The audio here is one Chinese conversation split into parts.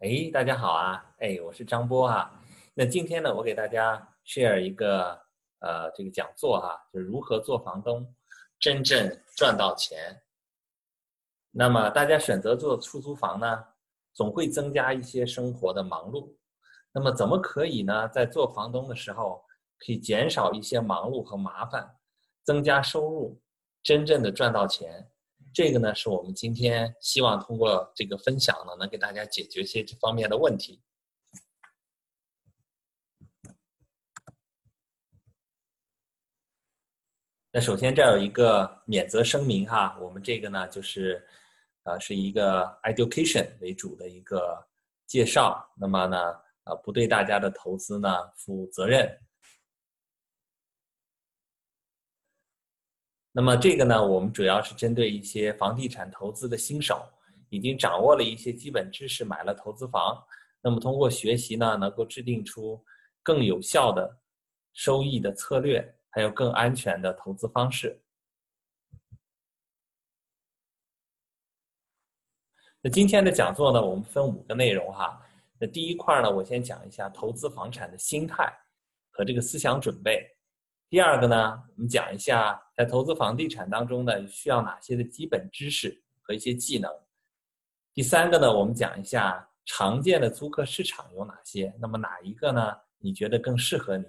哎，大家好啊！哎，我是张波啊。那今天呢，我给大家 share 一个呃这个讲座哈，就是如何做房东，真正赚到钱。那么大家选择做出租房呢，总会增加一些生活的忙碌。那么怎么可以呢？在做房东的时候，可以减少一些忙碌和麻烦，增加收入，真正的赚到钱。这个呢，是我们今天希望通过这个分享呢，能给大家解决一些这方面的问题。那首先这儿有一个免责声明哈，我们这个呢就是，呃，是一个 education 为主的一个介绍，那么呢，呃，不对大家的投资呢负责任。那么这个呢，我们主要是针对一些房地产投资的新手，已经掌握了一些基本知识，买了投资房，那么通过学习呢，能够制定出更有效的收益的策略，还有更安全的投资方式。那今天的讲座呢，我们分五个内容哈。那第一块呢，我先讲一下投资房产的心态和这个思想准备。第二个呢，我们讲一下在投资房地产当中呢，需要哪些的基本知识和一些技能。第三个呢，我们讲一下常见的租客市场有哪些，那么哪一个呢？你觉得更适合你？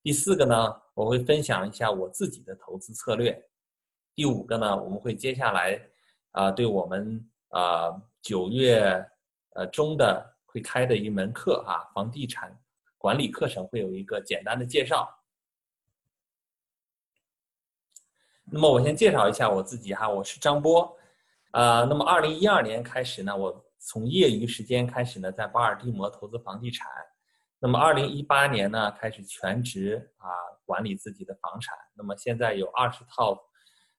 第四个呢，我会分享一下我自己的投资策略。第五个呢，我们会接下来啊，对我们啊九月呃中的会开的一门课哈，房地产管理课程会有一个简单的介绍。那么我先介绍一下我自己哈，我是张波，呃，那么二零一二年开始呢，我从业余时间开始呢，在巴尔的摩投资房地产，那么二零一八年呢，开始全职啊管理自己的房产，那么现在有二十套，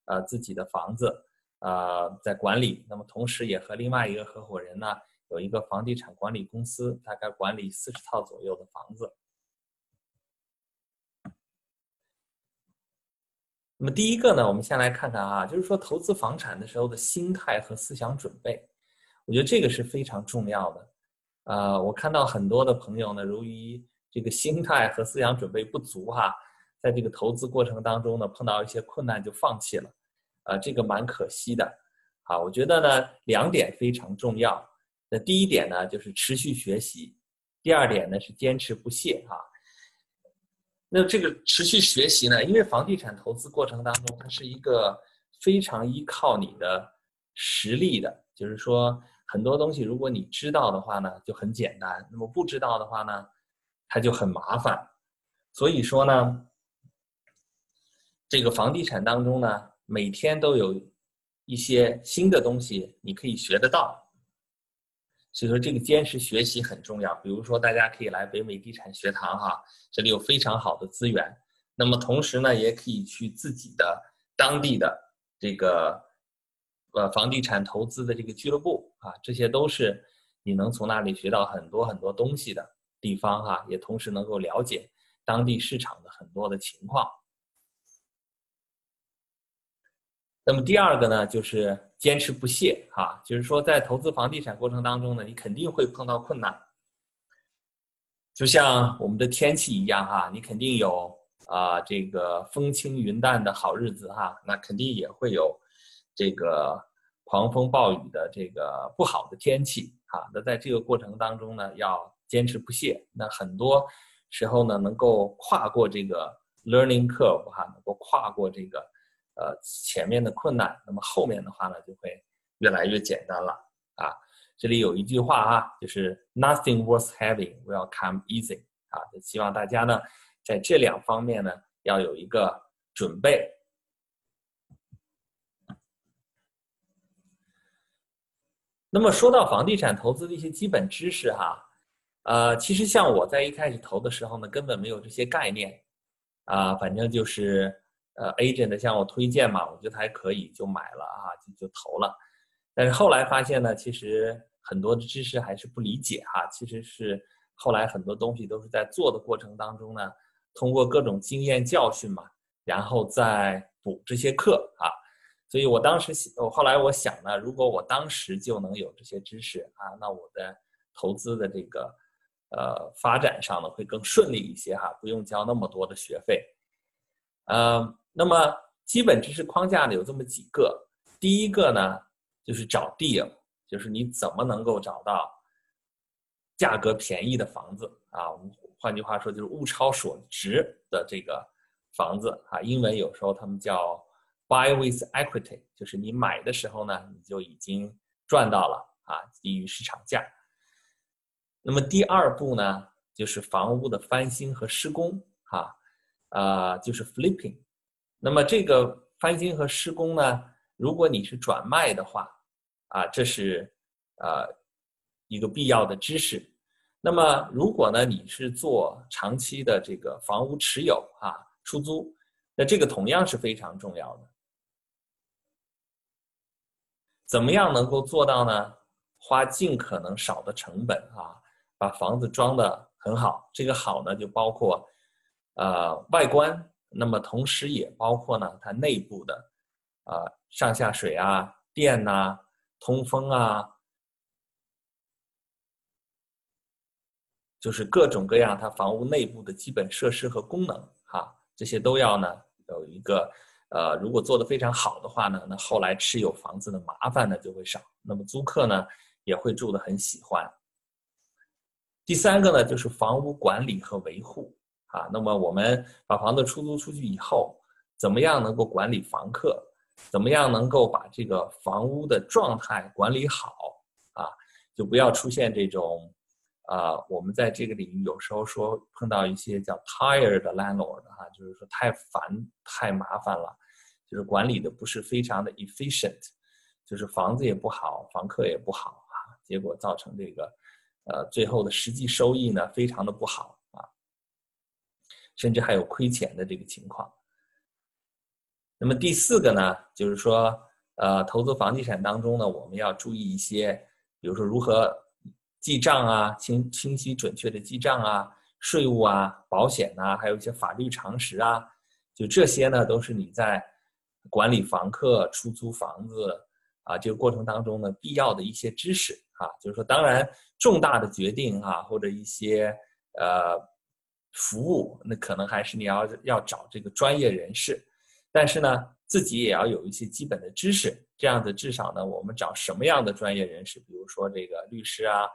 呃自己的房子，呃在管理，那么同时也和另外一个合伙人呢，有一个房地产管理公司，大概管理四十套左右的房子。那么第一个呢，我们先来看看啊，就是说投资房产的时候的心态和思想准备，我觉得这个是非常重要的。呃，我看到很多的朋友呢，由于这个心态和思想准备不足哈，在这个投资过程当中呢，碰到一些困难就放弃了，呃，这个蛮可惜的。啊，我觉得呢，两点非常重要。那第一点呢，就是持续学习；第二点呢，是坚持不懈哈。那这个持续学习呢？因为房地产投资过程当中，它是一个非常依靠你的实力的。就是说，很多东西如果你知道的话呢，就很简单；那么不知道的话呢，它就很麻烦。所以说呢，这个房地产当中呢，每天都有一些新的东西你可以学得到。所以说，这个坚持学习很重要。比如说，大家可以来北美地产学堂哈，这里有非常好的资源。那么同时呢，也可以去自己的当地的这个呃房地产投资的这个俱乐部啊，这些都是你能从那里学到很多很多东西的地方哈，也同时能够了解当地市场的很多的情况。那么第二个呢，就是坚持不懈哈，就是说在投资房地产过程当中呢，你肯定会碰到困难，就像我们的天气一样哈，你肯定有啊这个风轻云淡的好日子哈，那肯定也会有这个狂风暴雨的这个不好的天气哈。那在这个过程当中呢，要坚持不懈，那很多时候呢，能够跨过这个 learning curve 哈，能够跨过这个。呃，前面的困难，那么后面的话呢，就会越来越简单了啊。这里有一句话啊，就是 “Nothing worth having will come easy” 啊，就希望大家呢，在这两方面呢，要有一个准备。那么说到房地产投资的一些基本知识哈，呃，其实像我在一开始投的时候呢，根本没有这些概念啊，反正就是。呃，agent 向我推荐嘛，我觉得还可以，就买了啊，就就投了。但是后来发现呢，其实很多的知识还是不理解哈。其实是后来很多东西都是在做的过程当中呢，通过各种经验教训嘛，然后再补这些课啊。所以我当时，我后来我想呢，如果我当时就能有这些知识啊，那我的投资的这个呃发展上呢会更顺利一些哈，不用交那么多的学费。嗯，那么基本知识框架呢有这么几个，第一个呢就是找 deal，就是你怎么能够找到价格便宜的房子啊？我们换句话说就是物超所值的这个房子啊，英文有时候他们叫 buy with equity，就是你买的时候呢你就已经赚到了啊，低于市场价。那么第二步呢就是房屋的翻新和施工哈。啊，就是 flipping。那么这个翻新和施工呢，如果你是转卖的话，啊，这是呃一个必要的知识。那么如果呢你是做长期的这个房屋持有啊出租，那这个同样是非常重要的。怎么样能够做到呢？花尽可能少的成本啊，把房子装的很好。这个好呢，就包括。呃，外观，那么同时也包括呢，它内部的，啊，上下水啊、电呐、通风啊，就是各种各样它房屋内部的基本设施和功能，哈，这些都要呢有一个，呃，如果做的非常好的话呢，那后来持有房子的麻烦呢就会少，那么租客呢也会住的很喜欢。第三个呢，就是房屋管理和维护。啊，那么我们把房子出租出去以后，怎么样能够管理房客？怎么样能够把这个房屋的状态管理好？啊，就不要出现这种，啊，我们在这个领域有时候说碰到一些叫 tired landlord 哈，就是说太烦太麻烦了，就是管理的不是非常的 efficient，就是房子也不好，房客也不好啊，结果造成这个，呃，最后的实际收益呢非常的不好。甚至还有亏钱的这个情况。那么第四个呢，就是说，呃，投资房地产当中呢，我们要注意一些，比如说如何记账啊，清清晰准确的记账啊，税务啊，保险呐，还有一些法律常识啊，就这些呢，都是你在管理房客、出租房子啊这个过程当中呢必要的一些知识啊。就是说，当然重大的决定啊，或者一些呃。服务那可能还是你要要找这个专业人士，但是呢，自己也要有一些基本的知识，这样子至少呢，我们找什么样的专业人士，比如说这个律师啊、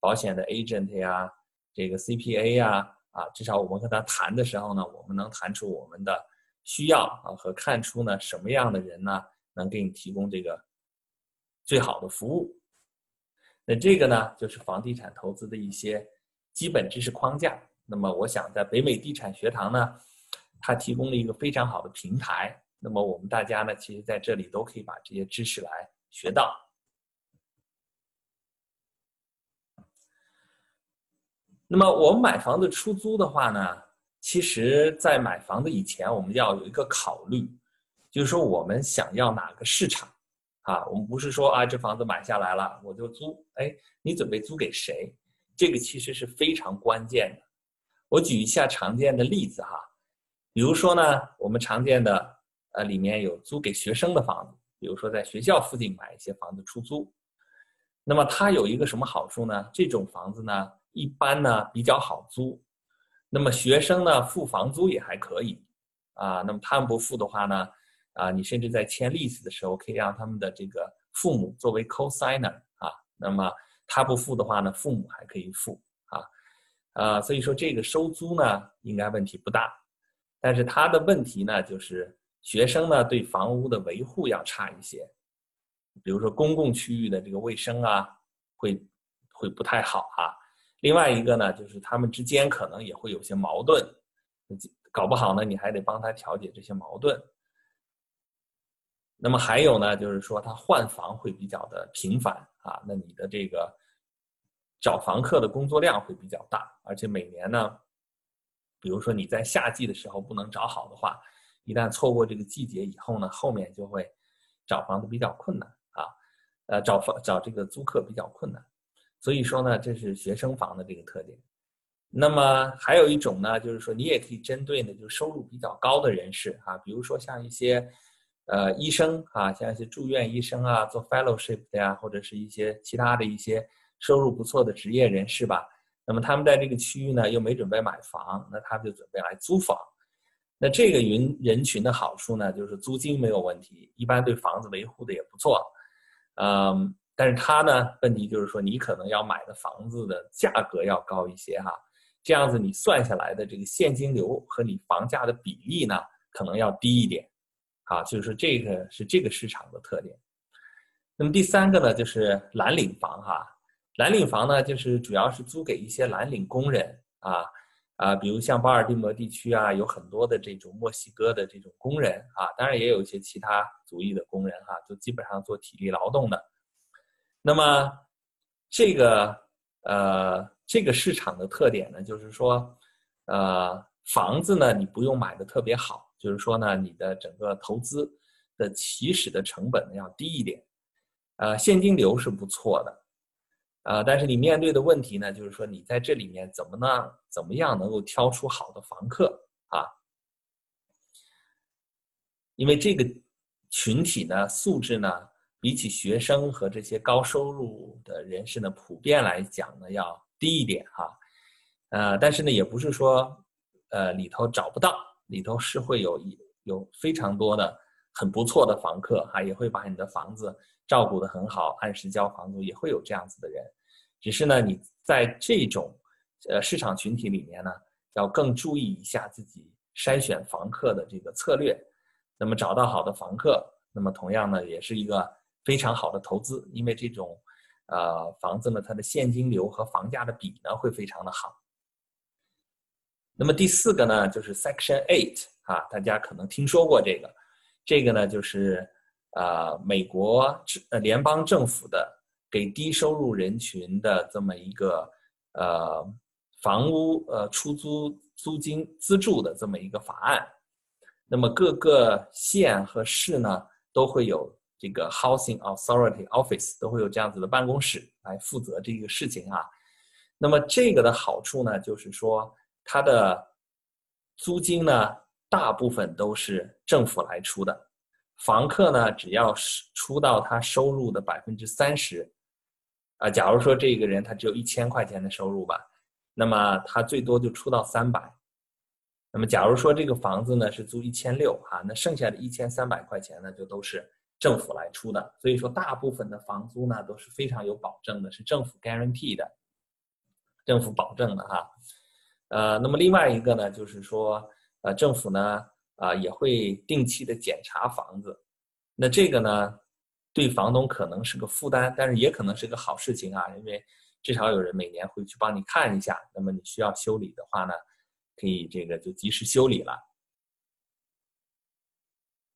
保险的 agent 呀、这个 CPA 呀，啊，至少我们和他谈的时候呢，我们能谈出我们的需要啊，和看出呢什么样的人呢能给你提供这个最好的服务。那这个呢，就是房地产投资的一些基本知识框架。那么，我想在北美地产学堂呢，它提供了一个非常好的平台。那么，我们大家呢，其实在这里都可以把这些知识来学到。那么，我们买房子出租的话呢，其实，在买房子以前，我们要有一个考虑，就是说我们想要哪个市场啊？我们不是说啊，这房子买下来了我就租，哎，你准备租给谁？这个其实是非常关键的。我举一下常见的例子哈，比如说呢，我们常见的呃里面有租给学生的房子，比如说在学校附近买一些房子出租，那么它有一个什么好处呢？这种房子呢，一般呢比较好租，那么学生呢付房租也还可以，啊，那么他们不付的话呢，啊，你甚至在签 lease 的时候可以让他们的这个父母作为 co-signer 啊，那么他不付的话呢，父母还可以付。啊，所以说这个收租呢，应该问题不大，但是他的问题呢，就是学生呢对房屋的维护要差一些，比如说公共区域的这个卫生啊，会会不太好啊。另外一个呢，就是他们之间可能也会有些矛盾，搞不好呢，你还得帮他调解这些矛盾。那么还有呢，就是说他换房会比较的频繁啊，那你的这个。找房客的工作量会比较大，而且每年呢，比如说你在夏季的时候不能找好的话，一旦错过这个季节以后呢，后面就会找房子比较困难啊，呃，找房找这个租客比较困难，所以说呢，这是学生房的这个特点。那么还有一种呢，就是说你也可以针对呢，就是收入比较高的人士啊，比如说像一些呃医生啊，像一些住院医生啊，做 fellowship 的呀，或者是一些其他的一些。收入不错的职业人士吧。那么他们在这个区域呢，又没准备买房，那他就准备来租房。那这个云人群的好处呢，就是租金没有问题，一般对房子维护的也不错。嗯，但是他呢，问题就是说，你可能要买的房子的价格要高一些哈，这样子你算下来的这个现金流和你房价的比例呢，可能要低一点。啊，就是说这个是这个市场的特点。那么第三个呢，就是蓝领房哈。蓝领房呢，就是主要是租给一些蓝领工人啊啊，比如像巴尔的摩地区啊，有很多的这种墨西哥的这种工人啊，当然也有一些其他族裔的工人哈，就基本上做体力劳动的。那么这个呃这个市场的特点呢，就是说呃房子呢，你不用买的特别好，就是说呢，你的整个投资的起始的成本呢要低一点，呃现金流是不错的。呃，但是你面对的问题呢，就是说你在这里面怎么呢？怎么样能够挑出好的房客啊？因为这个群体呢，素质呢，比起学生和这些高收入的人士呢，普遍来讲呢，要低一点哈。呃，但是呢，也不是说呃里头找不到，里头是会有一有非常多的很不错的房客哈，也会把你的房子照顾得很好，按时交房租，也会有这样子的人。只是呢，你在这种呃市场群体里面呢，要更注意一下自己筛选房客的这个策略。那么找到好的房客，那么同样呢，也是一个非常好的投资，因为这种呃房子呢，它的现金流和房价的比呢会非常的好。那么第四个呢，就是 Section Eight 啊，大家可能听说过这个，这个呢就是呃美国呃联邦政府的。给低收入人群的这么一个呃房屋呃出租租金资助的这么一个法案，那么各个县和市呢都会有这个 Housing Authority Office 都会有这样子的办公室来负责这个事情啊。那么这个的好处呢，就是说它的租金呢大部分都是政府来出的，房客呢只要是出到他收入的百分之三十。啊，假如说这个人他只有一千块钱的收入吧，那么他最多就出到三百。那么假如说这个房子呢是租一千六哈，那剩下的一千三百块钱呢就都是政府来出的。所以说大部分的房租呢都是非常有保证的，是政府 guarantee 的，政府保证的哈。呃，那么另外一个呢就是说，呃，政府呢啊也会定期的检查房子，那这个呢。对房东可能是个负担，但是也可能是个好事情啊，因为至少有人每年会去帮你看一下。那么你需要修理的话呢，可以这个就及时修理了。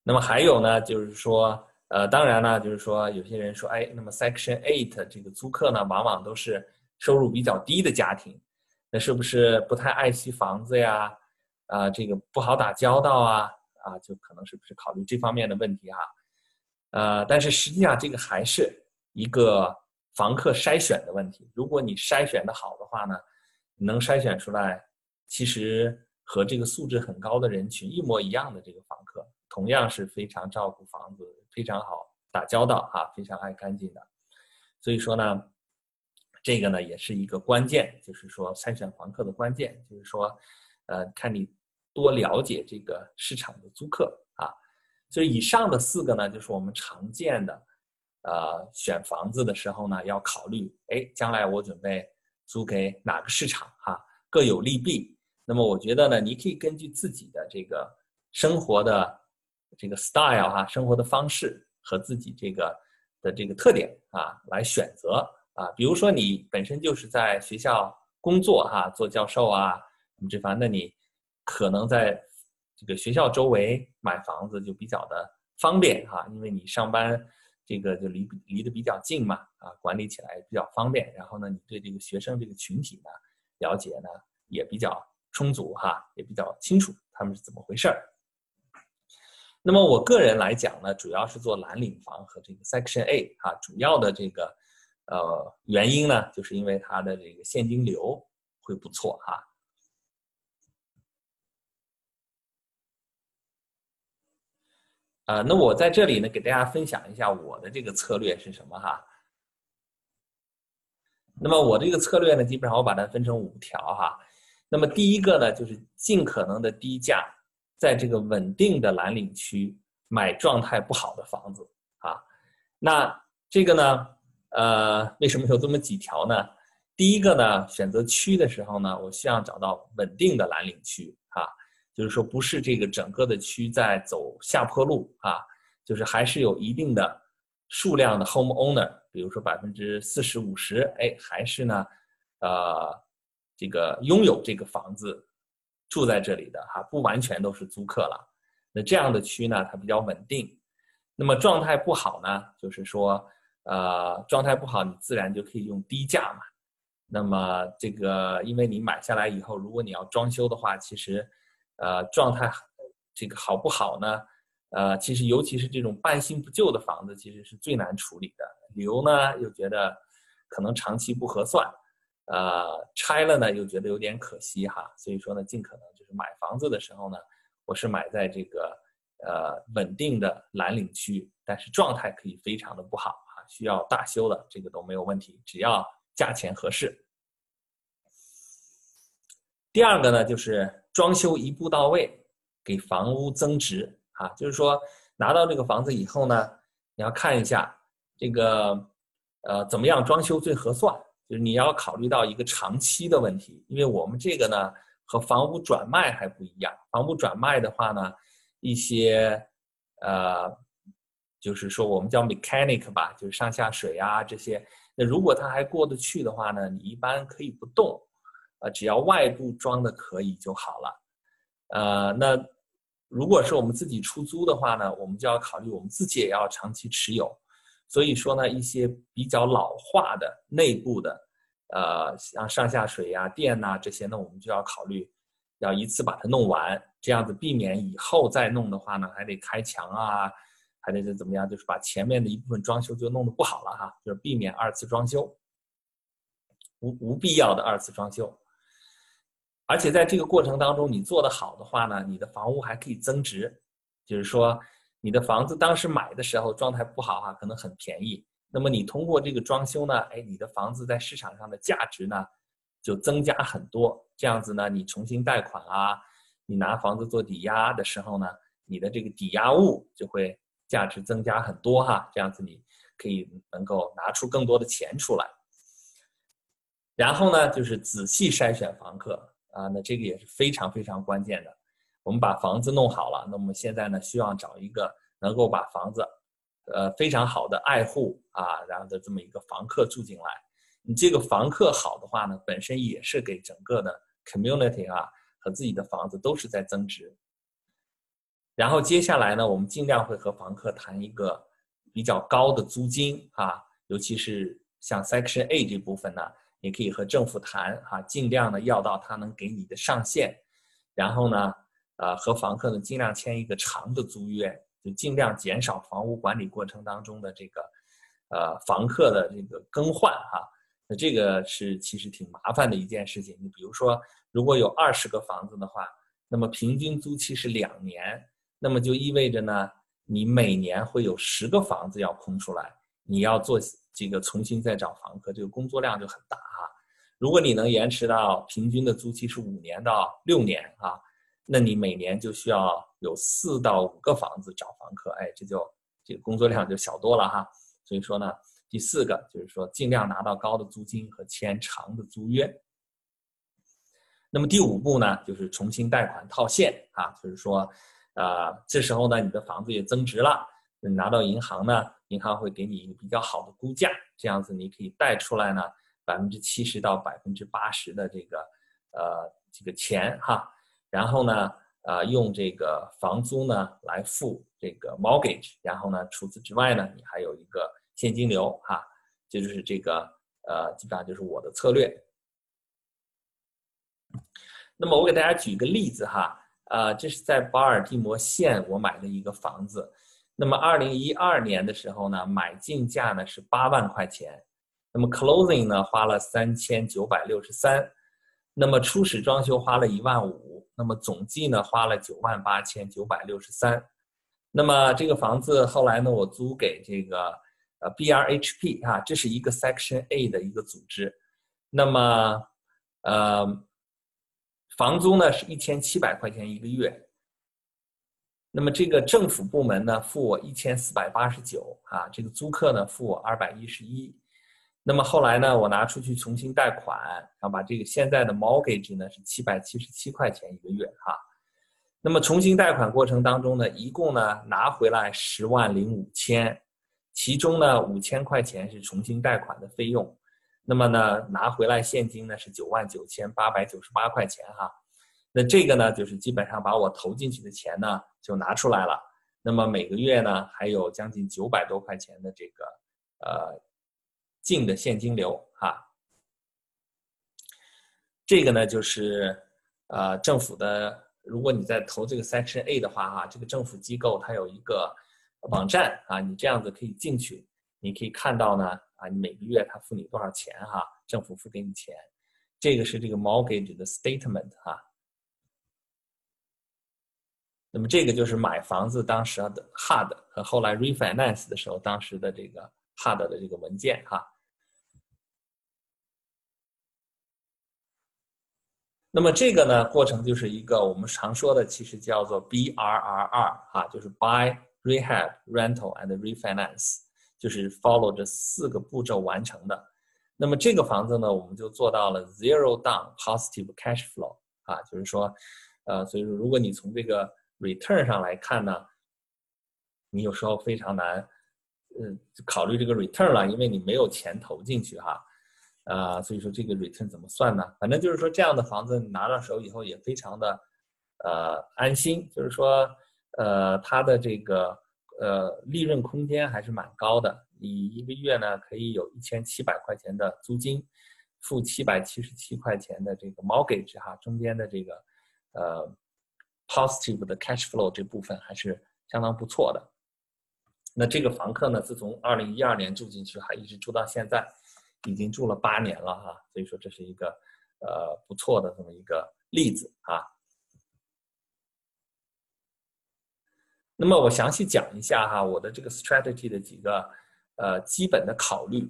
那么还有呢，就是说，呃，当然呢，就是说有些人说，哎，那么 Section Eight 这个租客呢，往往都是收入比较低的家庭，那是不是不太爱惜房子呀？啊，这个不好打交道啊？啊，就可能是不是考虑这方面的问题啊？呃，但是实际上这个还是一个房客筛选的问题。如果你筛选的好的话呢，能筛选出来，其实和这个素质很高的人群一模一样的这个房客，同样是非常照顾房子、非常好打交道哈，非常爱干净的。所以说呢，这个呢也是一个关键，就是说筛选房客的关键，就是说，呃，看你多了解这个市场的租客啊。所以以上的四个呢，就是我们常见的，呃，选房子的时候呢，要考虑，哎，将来我准备租给哪个市场哈，各有利弊。那么我觉得呢，你可以根据自己的这个生活的这个 style 哈，生活的方式和自己这个的这个特点啊，来选择啊。比如说你本身就是在学校工作哈，做教授啊，这方那你可能在。这个学校周围买房子就比较的方便哈，因为你上班这个就离离得比较近嘛，啊，管理起来比较方便。然后呢，你对这个学生这个群体呢了解呢也比较充足哈，也比较清楚他们是怎么回事儿。那么我个人来讲呢，主要是做蓝领房和这个 Section A 哈，主要的这个呃原因呢，就是因为它的这个现金流会不错哈。啊那我在这里呢，给大家分享一下我的这个策略是什么哈？那么我这个策略呢，基本上我把它分成五条哈。那么第一个呢，就是尽可能的低价，在这个稳定的蓝领区买状态不好的房子啊。那这个呢，呃，为什么有这么几条呢？第一个呢，选择区的时候呢，我希望找到稳定的蓝领区，就是说不是这个整个的区在走下坡路啊，就是还是有一定的数量的 home owner，比如说百分之四十五十，哎，还是呢，呃。这个拥有这个房子，住在这里的哈，不完全都是租客了。那这样的区呢，它比较稳定。那么状态不好呢，就是说，呃，状态不好，你自然就可以用低价嘛。那么这个，因为你买下来以后，如果你要装修的话，其实，呃，状态这个好不好呢？呃，其实尤其是这种半新不旧的房子，其实是最难处理的。留呢，又觉得可能长期不合算。呃，拆了呢又觉得有点可惜哈，所以说呢，尽可能就是买房子的时候呢，我是买在这个呃稳定的蓝领区，但是状态可以非常的不好啊，需要大修的这个都没有问题，只要价钱合适。第二个呢，就是装修一步到位，给房屋增值啊，就是说拿到这个房子以后呢，你要看一下这个呃怎么样装修最合算。就是你要考虑到一个长期的问题，因为我们这个呢和房屋转卖还不一样。房屋转卖的话呢，一些呃，就是说我们叫 mechanic 吧，就是上下水啊这些。那如果它还过得去的话呢，你一般可以不动，啊，只要外部装的可以就好了。呃，那如果是我们自己出租的话呢，我们就要考虑我们自己也要长期持有。所以说呢，一些比较老化的内部的，呃，像上下水呀、电呐这些，那我们就要考虑，要一次把它弄完，这样子避免以后再弄的话呢，还得开墙啊，还得怎么样，就是把前面的一部分装修就弄得不好了哈，就是避免二次装修，无无必要的二次装修。而且在这个过程当中，你做得好的话呢，你的房屋还可以增值，就是说。你的房子当时买的时候状态不好哈，可能很便宜。那么你通过这个装修呢，哎，你的房子在市场上的价值呢就增加很多。这样子呢，你重新贷款啊，你拿房子做抵押的时候呢，你的这个抵押物就会价值增加很多哈。这样子你可以能够拿出更多的钱出来。然后呢，就是仔细筛选房客啊，那这个也是非常非常关键的。我们把房子弄好了，那我们现在呢，需要找一个能够把房子，呃，非常好的爱护啊，然后的这么一个房客住进来。你这个房客好的话呢，本身也是给整个的 community 啊和自己的房子都是在增值。然后接下来呢，我们尽量会和房客谈一个比较高的租金啊，尤其是像 Section A 这部分呢，也可以和政府谈啊，尽量的要到他能给你的上限，然后呢。呃，和房客呢尽量签一个长的租约，就尽量减少房屋管理过程当中的这个，呃，房客的这个更换哈。那这个是其实挺麻烦的一件事情。你比如说，如果有二十个房子的话，那么平均租期是两年，那么就意味着呢，你每年会有十个房子要空出来，你要做这个重新再找房客，这个工作量就很大哈。如果你能延迟到平均的租期是五年到六年啊。那你每年就需要有四到五个房子找房客，哎，这就这个工作量就小多了哈。所以说呢，第四个就是说尽量拿到高的租金和签长的租约。那么第五步呢，就是重新贷款套现啊，就是说，呃，这时候呢，你的房子也增值了，拿到银行呢，银行会给你一个比较好的估价，这样子你可以贷出来呢百分之七十到百分之八十的这个呃这个钱哈。然后呢，啊，用这个房租呢来付这个 mortgage，然后呢，除此之外呢，你还有一个现金流哈，这就是这个呃，基本上就是我的策略。那么我给大家举一个例子哈，呃，这是在巴尔的摩县我买的一个房子，那么二零一二年的时候呢，买进价呢是八万块钱，那么 closing 呢花了三千九百六十三，那么初始装修花了一万五。那么总计呢花了九万八千九百六十三，那么这个房子后来呢我租给这个呃 B R H P 啊，这是一个 Section A 的一个组织，那么，呃，房租呢是一千七百块钱一个月。那么这个政府部门呢付我一千四百八十九啊，这个租客呢付我二百一十一。那么后来呢，我拿出去重新贷款，然后把这个现在的 mortgage 呢是七百七十七块钱一个月哈。那么重新贷款过程当中呢，一共呢拿回来十万零五千，其中呢五千块钱是重新贷款的费用，那么呢拿回来现金呢是九万九千八百九十八块钱哈。那这个呢就是基本上把我投进去的钱呢就拿出来了，那么每个月呢还有将近九百多块钱的这个呃净的现金流哈。这个呢就是呃政府的。如果你在投这个 Section A 的话，哈，这个政府机构它有一个网站啊，你这样子可以进去，你可以看到呢，啊，你每个月他付你多少钱哈，政府付给你钱，这个是这个 mortgage 的 statement 哈。那么这个就是买房子当时的 HUD 和后来 refinance 的时候当时的这个 HUD 的这个文件哈。那么这个呢，过程就是一个我们常说的，其实叫做 BRRR 啊，就是 Buy, Rehab, Rental and Refinance，就是 follow 这四个步骤完成的。那么这个房子呢，我们就做到了 Zero Down Positive Cash Flow 啊，就是说，呃，所以说如果你从这个 Return 上来看呢，你有时候非常难，嗯，考虑这个 Return 了，因为你没有钱投进去哈。啊，所以说这个 return 怎么算呢？反正就是说这样的房子你拿到手以后也非常的，呃，安心。就是说，呃，它的这个呃利润空间还是蛮高的。你一个月呢可以有一千七百块钱的租金，付七百七十七块钱的这个 mortgage 哈，中间的这个呃 positive 的 cash flow 这部分还是相当不错的。那这个房客呢，自从二零一二年住进去，还一直住到现在。已经住了八年了哈，所以说这是一个呃不错的这么一个例子啊。那么我详细讲一下哈，我的这个 strategy 的几个呃基本的考虑。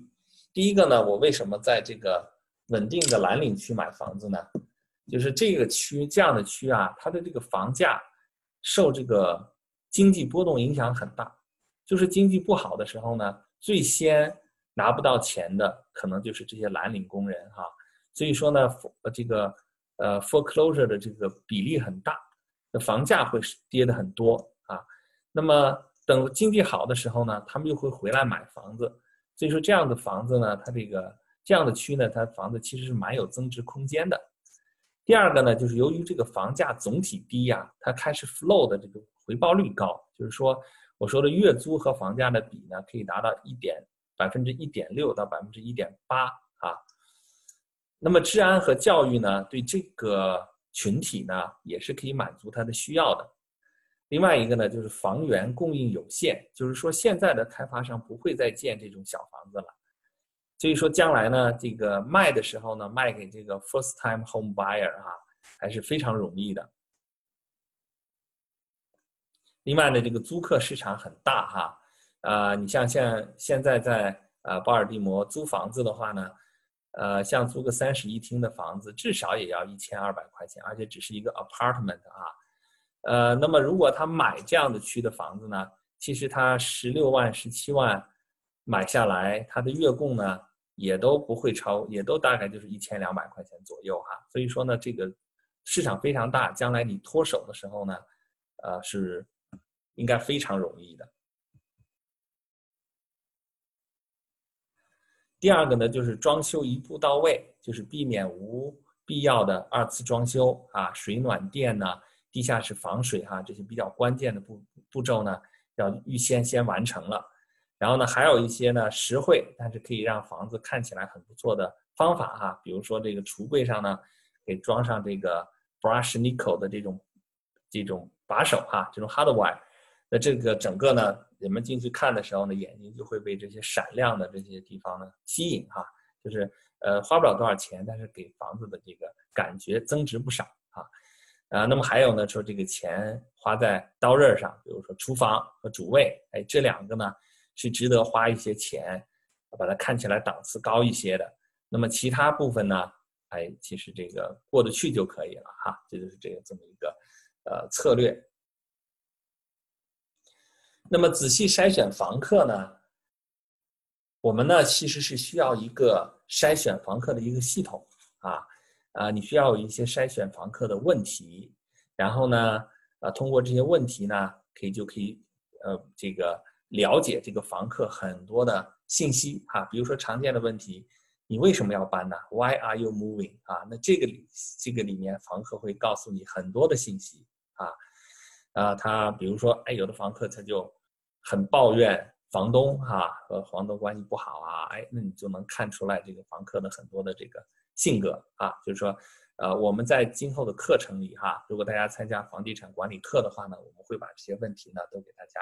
第一个呢，我为什么在这个稳定的蓝领区买房子呢？就是这个区这样的区啊，它的这个房价受这个经济波动影响很大。就是经济不好的时候呢，最先。拿不到钱的可能就是这些蓝领工人哈，所以说呢，这个呃 foreclosure 的这个比例很大，那房价会跌的很多啊。那么等经济好的时候呢，他们又会回来买房子，所以说这样的房子呢，它这个这样的区呢，它房子其实是蛮有增值空间的。第二个呢，就是由于这个房价总体低呀，它开始 flow 的这个回报率高，就是说我说的月租和房价的比呢，可以达到一点。百分之一点六到百分之一点八啊，那么治安和教育呢，对这个群体呢也是可以满足他的需要的。另外一个呢，就是房源供应有限，就是说现在的开发商不会再建这种小房子了，所以说将来呢，这个卖的时候呢，卖给这个 first time home buyer 啊，还是非常容易的。另外呢，这个租客市场很大哈。啊，你像现现在在啊巴尔的摩租房子的话呢，呃，像租个三室一厅的房子，至少也要一千二百块钱，而且只是一个 apartment 啊，呃，那么如果他买这样的区的房子呢，其实他十六万、十七万买下来，他的月供呢也都不会超，也都大概就是一千两百块钱左右哈。所以说呢，这个市场非常大，将来你脱手的时候呢，呃，是应该非常容易的。第二个呢，就是装修一步到位，就是避免无必要的二次装修啊，水暖电呢，地下室防水哈，这些比较关键的步步骤呢，要预先先完成了。然后呢，还有一些呢实惠，但是可以让房子看起来很不错的方法哈，比如说这个橱柜上呢，给装上这个 brush nickel 的这种这种把手哈，这种 hardware。那这个整个呢，人们进去看的时候呢，眼睛就会被这些闪亮的这些地方呢吸引哈，就是呃花不了多少钱，但是给房子的这个感觉增值不少啊，啊，那么还有呢，说这个钱花在刀刃上，比如说厨房和主卫，哎，这两个呢是值得花一些钱，把它看起来档次高一些的。那么其他部分呢，哎，其实这个过得去就可以了哈，这就是这个这么一个呃策略。那么仔细筛选房客呢，我们呢其实是需要一个筛选房客的一个系统啊啊，你需要有一些筛选房客的问题，然后呢，啊通过这些问题呢，可以就可以呃这个。了解这个房客很多的信息啊，比如说常见的问题，你为什么要搬呢？Why are you moving？啊，那这个这个里面房客会告诉你很多的信息啊，啊，他比如说，哎，有的房客他就很抱怨房东哈，和房东关系不好啊，哎，那你就能看出来这个房客的很多的这个性格啊，就是说，呃，我们在今后的课程里哈，如果大家参加房地产管理课的话呢，我们会把这些问题呢都给大家。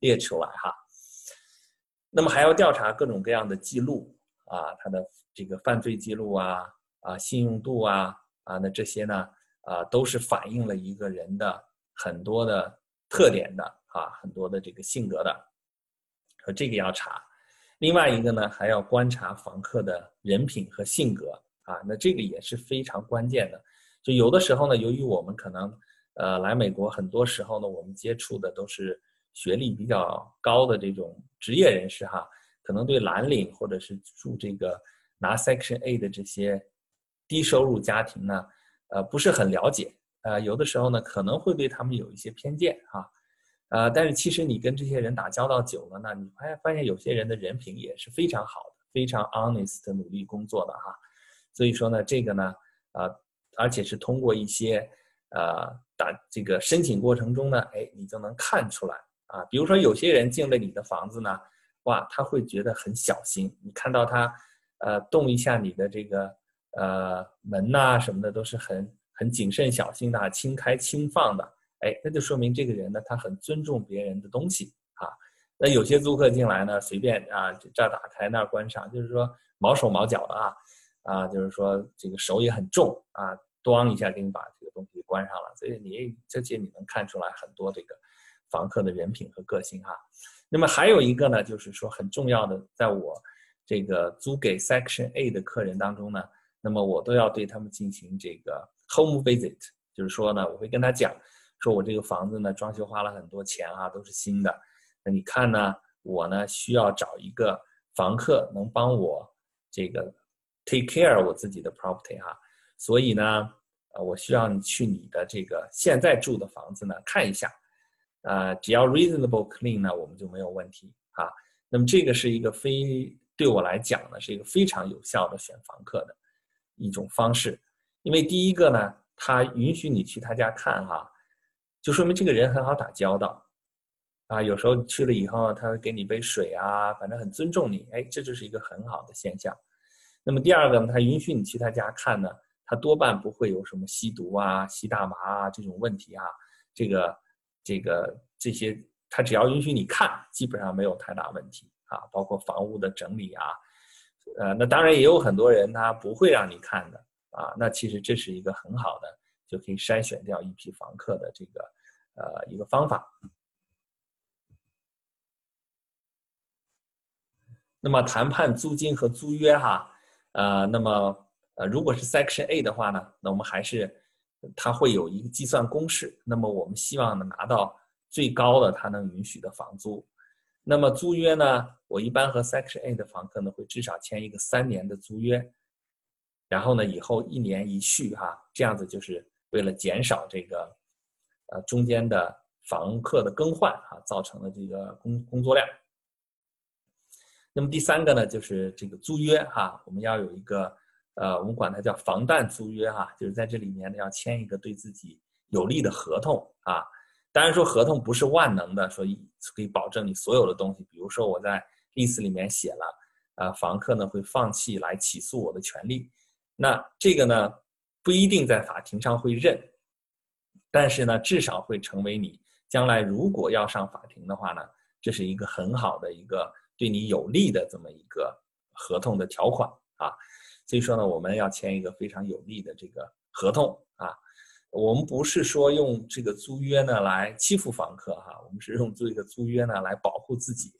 列出来哈，那么还要调查各种各样的记录啊，他的这个犯罪记录啊啊，信用度啊啊，那这些呢啊，都是反映了一个人的很多的特点的啊，很多的这个性格的，和这个要查。另外一个呢，还要观察房客的人品和性格啊，那这个也是非常关键的。就有的时候呢，由于我们可能呃来美国，很多时候呢，我们接触的都是。学历比较高的这种职业人士哈，可能对蓝领或者是住这个拿 Section A 的这些低收入家庭呢，呃，不是很了解，呃，有的时候呢可能会对他们有一些偏见哈，呃，但是其实你跟这些人打交道久了呢，你发现发现有些人的人品也是非常好的，非常 honest 努力工作的哈，所以说呢，这个呢，啊，而且是通过一些呃打这个申请过程中呢，哎，你就能看出来。啊，比如说有些人进了你的房子呢，哇，他会觉得很小心。你看到他，呃，动一下你的这个呃门呐什么的，都是很很谨慎小心的，轻开轻放的。哎，那就说明这个人呢，他很尊重别人的东西啊。那有些租客进来呢，随便啊，这儿打开那儿关上，就是说毛手毛脚的啊，啊，就是说这个手也很重啊，咣一下给你把这个东西关上了。所以你这些你能看出来很多这个。房客的人品和个性哈，那么还有一个呢，就是说很重要的，在我这个租给 Section A 的客人当中呢，那么我都要对他们进行这个 home visit，就是说呢，我会跟他讲，说我这个房子呢装修花了很多钱啊，都是新的，那你看呢，我呢需要找一个房客能帮我这个 take care 我自己的 property 哈，所以呢，呃，我需要你去你的这个现在住的房子呢看一下。啊，只要 reasonable clean 呢，我们就没有问题啊。那么这个是一个非对我来讲呢，是一个非常有效的选房客的一种方式。因为第一个呢，他允许你去他家看哈，就说明这个人很好打交道啊。有时候去了以后，他会给你杯水啊，反正很尊重你。哎，这就是一个很好的现象。那么第二个呢，他允许你去他家看呢，他多半不会有什么吸毒啊、吸大麻啊这种问题啊。这个。这个这些，他只要允许你看，基本上没有太大问题啊。包括房屋的整理啊，呃，那当然也有很多人他不会让你看的啊。那其实这是一个很好的，就可以筛选掉一批房客的这个呃一个方法。那么谈判租金和租约哈，呃，那么呃如果是 Section A 的话呢，那我们还是。它会有一个计算公式，那么我们希望呢拿到最高的它能允许的房租。那么租约呢，我一般和 Section A 的房客呢会至少签一个三年的租约，然后呢以后一年一续哈，这样子就是为了减少这个呃中间的房客的更换哈造成的这个工工作量。那么第三个呢就是这个租约哈，我们要有一个。呃，我们管它叫防弹租约哈，就是在这里面呢要签一个对自己有利的合同啊。当然说合同不是万能的，说可以保证你所有的东西。比如说我在例子里面写了，呃，房客呢会放弃来起诉我的权利，那这个呢不一定在法庭上会认，但是呢至少会成为你将来如果要上法庭的话呢，这是一个很好的一个对你有利的这么一个合同的条款啊。所以说呢，我们要签一个非常有利的这个合同啊。我们不是说用这个租约呢来欺负房客哈，我们是用这个租约呢来保护自己。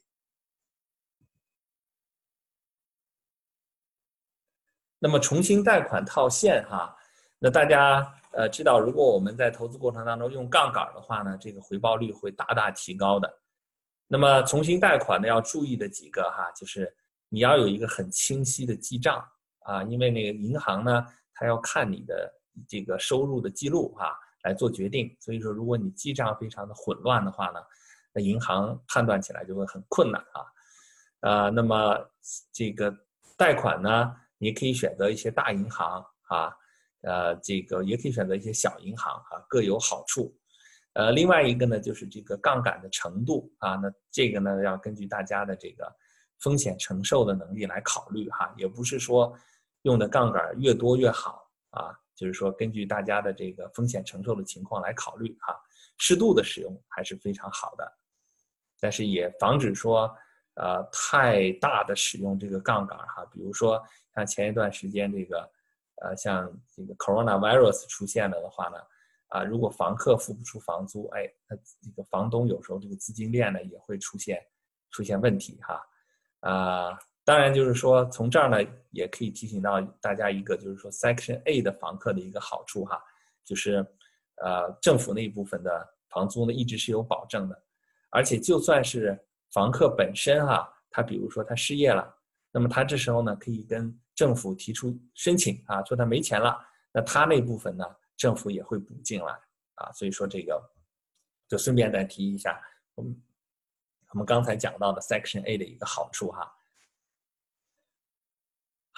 那么重新贷款套现哈，那大家呃知道，如果我们在投资过程当中用杠杆的话呢，这个回报率会大大提高的。那么重新贷款呢要注意的几个哈，就是你要有一个很清晰的记账啊，因为那个银行呢，它要看你的这个收入的记录哈来做决定。所以说，如果你记账非常的混乱的话呢，那银行判断起来就会很困难啊。呃，那么这个贷款呢？你可以选择一些大银行啊，呃，这个也可以选择一些小银行啊，各有好处。呃，另外一个呢，就是这个杠杆的程度啊，那这个呢要根据大家的这个风险承受的能力来考虑哈，也不是说用的杠杆越多越好啊，就是说根据大家的这个风险承受的情况来考虑哈，适度的使用还是非常好的，但是也防止说呃太大的使用这个杠杆哈，比如说。像前一段时间这个，呃，像这个 coronavirus 出现了的话呢，啊，如果房客付不出房租，哎，那这个房东有时候这个资金链呢也会出现出现问题哈，啊，当然就是说从这儿呢也可以提醒到大家一个，就是说 Section A 的房客的一个好处哈，就是呃政府那一部分的房租呢一直是有保证的，而且就算是房客本身哈，他比如说他失业了，那么他这时候呢可以跟政府提出申请啊，说他没钱了，那他那部分呢，政府也会补进来啊。所以说这个，就顺便再提一下，我们我们刚才讲到的 Section A 的一个好处哈。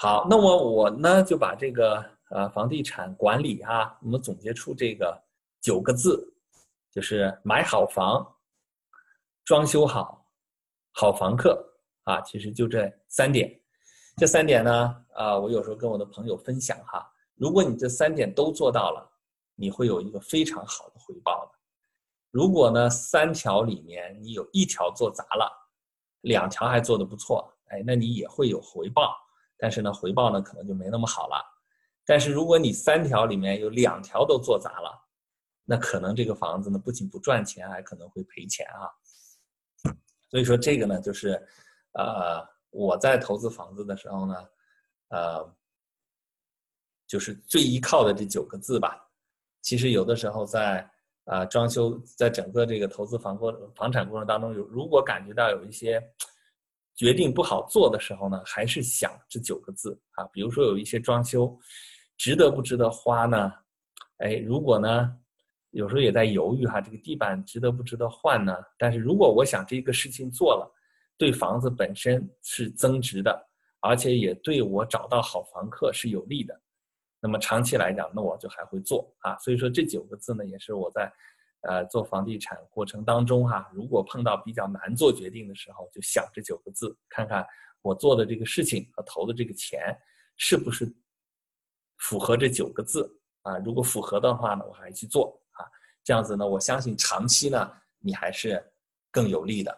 好，那么我呢就把这个呃房地产管理哈，我们总结出这个九个字，就是买好房、装修好、好房客啊，其实就这三点。这三点呢，啊，我有时候跟我的朋友分享哈，如果你这三点都做到了，你会有一个非常好的回报的。如果呢，三条里面你有一条做砸了，两条还做得不错，哎，那你也会有回报，但是呢，回报呢可能就没那么好了。但是如果你三条里面有两条都做砸了，那可能这个房子呢不仅不赚钱，还可能会赔钱啊。所以说这个呢，就是，呃。我在投资房子的时候呢，呃，就是最依靠的这九个字吧。其实有的时候在啊装修，在整个这个投资房过房产过程当中，有如果感觉到有一些决定不好做的时候呢，还是想这九个字啊。比如说有一些装修，值得不值得花呢？哎，如果呢，有时候也在犹豫哈，这个地板值得不值得换呢？但是如果我想这个事情做了。对房子本身是增值的，而且也对我找到好房客是有利的。那么长期来讲，那我就还会做啊。所以说这九个字呢，也是我在呃做房地产过程当中哈，如果碰到比较难做决定的时候，就想这九个字，看看我做的这个事情和投的这个钱是不是符合这九个字啊。如果符合的话呢，我还去做啊。这样子呢，我相信长期呢，你还是更有利的。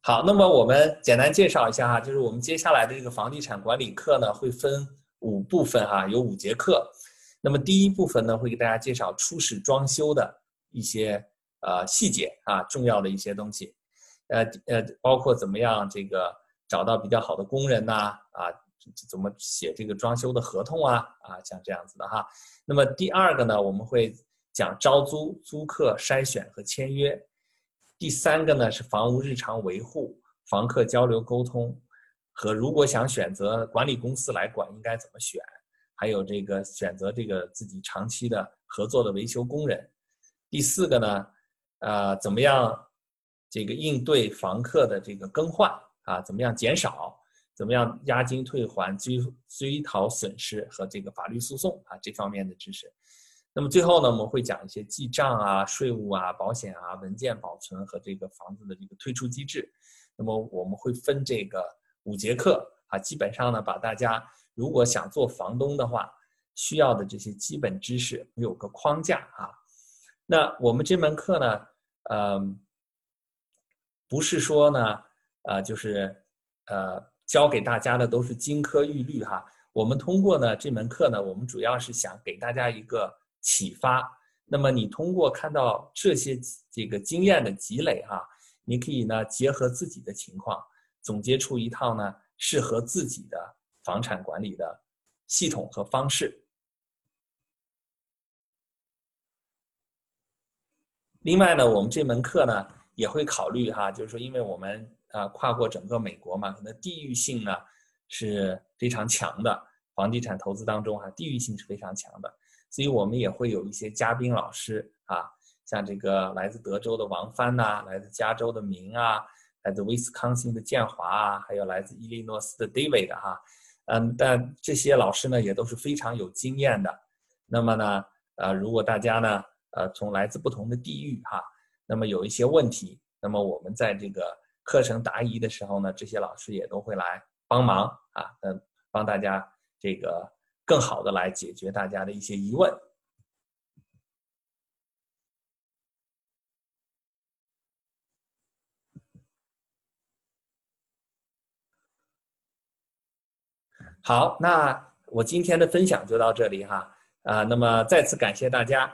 好，那么我们简单介绍一下哈，就是我们接下来的这个房地产管理课呢，会分五部分哈，有五节课。那么第一部分呢，会给大家介绍初始装修的一些呃细节啊，重要的一些东西，呃呃，包括怎么样这个找到比较好的工人呐，啊，怎么写这个装修的合同啊，啊，像这样子的哈。那么第二个呢，我们会讲招租、租客筛选和签约。第三个呢是房屋日常维护、房客交流沟通，和如果想选择管理公司来管，应该怎么选？还有这个选择这个自己长期的合作的维修工人。第四个呢，呃，怎么样这个应对房客的这个更换啊？怎么样减少？怎么样押金退还、追追讨损失和这个法律诉讼啊这方面的知识。那么最后呢，我们会讲一些记账啊、税务啊、保险啊、文件保存和这个房子的这个退出机制。那么我们会分这个五节课啊，基本上呢，把大家如果想做房东的话，需要的这些基本知识有个框架啊。那我们这门课呢，呃，不是说呢，呃，就是呃，教给大家的都是金科玉律哈。我们通过呢这门课呢，我们主要是想给大家一个。启发，那么你通过看到这些这个经验的积累哈，你可以呢结合自己的情况，总结出一套呢适合自己的房产管理的系统和方式。另外呢，我们这门课呢也会考虑哈，就是说，因为我们啊跨过整个美国嘛，可能地域性呢是非常强的。房地产投资当中哈，地域性是非常强的，所以我们也会有一些嘉宾老师啊，像这个来自德州的王帆呐，来自加州的明啊，来自威斯康星的建华啊，还有来自伊利诺斯的 David 哈，嗯，但这些老师呢也都是非常有经验的。那么呢，呃，如果大家呢，呃，从来自不同的地域哈，那么有一些问题，那么我们在这个课程答疑的时候呢，这些老师也都会来帮忙啊，嗯，帮大家这个更好的来解决大家的一些疑问。好，那我今天的分享就到这里哈，啊，那么再次感谢大家。